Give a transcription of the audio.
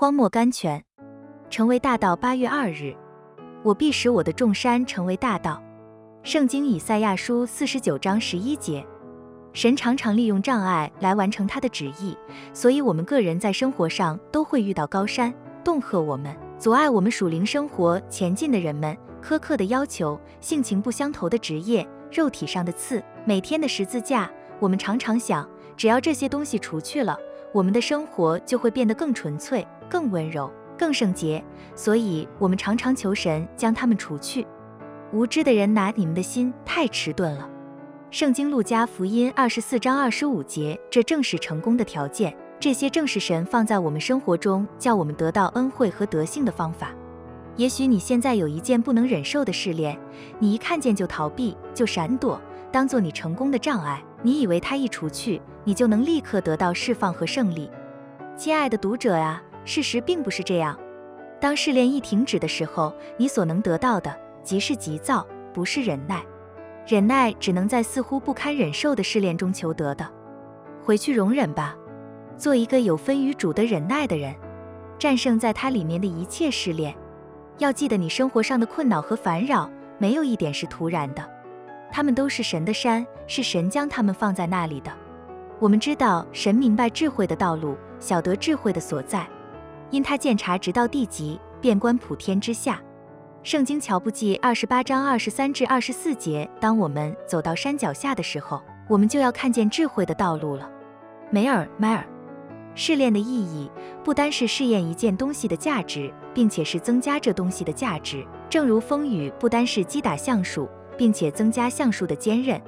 荒漠甘泉，成为大道。八月二日，我必使我的众山成为大道。圣经以赛亚书四十九章十一节。神常常利用障碍来完成他的旨意，所以我们个人在生活上都会遇到高山，恫吓我们，阻碍我们属灵生活前进的人们，苛刻的要求，性情不相投的职业，肉体上的刺，每天的十字架。我们常常想，只要这些东西除去了，我们的生活就会变得更纯粹、更温柔、更圣洁。所以，我们常常求神将他们除去。无知的人拿你们的心太迟钝了。圣经路加福音二十四章二十五节，这正是成功的条件。这些正是神放在我们生活中，叫我们得到恩惠和德性的方法。也许你现在有一件不能忍受的试炼，你一看见就逃避，就闪躲，当做你成功的障碍。你以为它一除去，你就能立刻得到释放和胜利。亲爱的读者啊，事实并不是这样。当试炼一停止的时候，你所能得到的即是急躁，不是忍耐。忍耐只能在似乎不堪忍受的试炼中求得的，回去容忍吧，做一个有分于主的忍耐的人，战胜在它里面的一切试炼。要记得，你生活上的困扰和烦扰，没有一点是突然的，他们都是神的山，是神将他们放在那里的。我们知道，神明白智慧的道路，晓得智慧的所在，因他鉴察直到地极，遍观普天之下。圣经乔布记二十八章二十三至二十四节：当我们走到山脚下的时候，我们就要看见智慧的道路了。梅尔迈尔，试炼的意义不单是试验一件东西的价值，并且是增加这东西的价值。正如风雨不单是击打橡树，并且增加橡树的坚韧。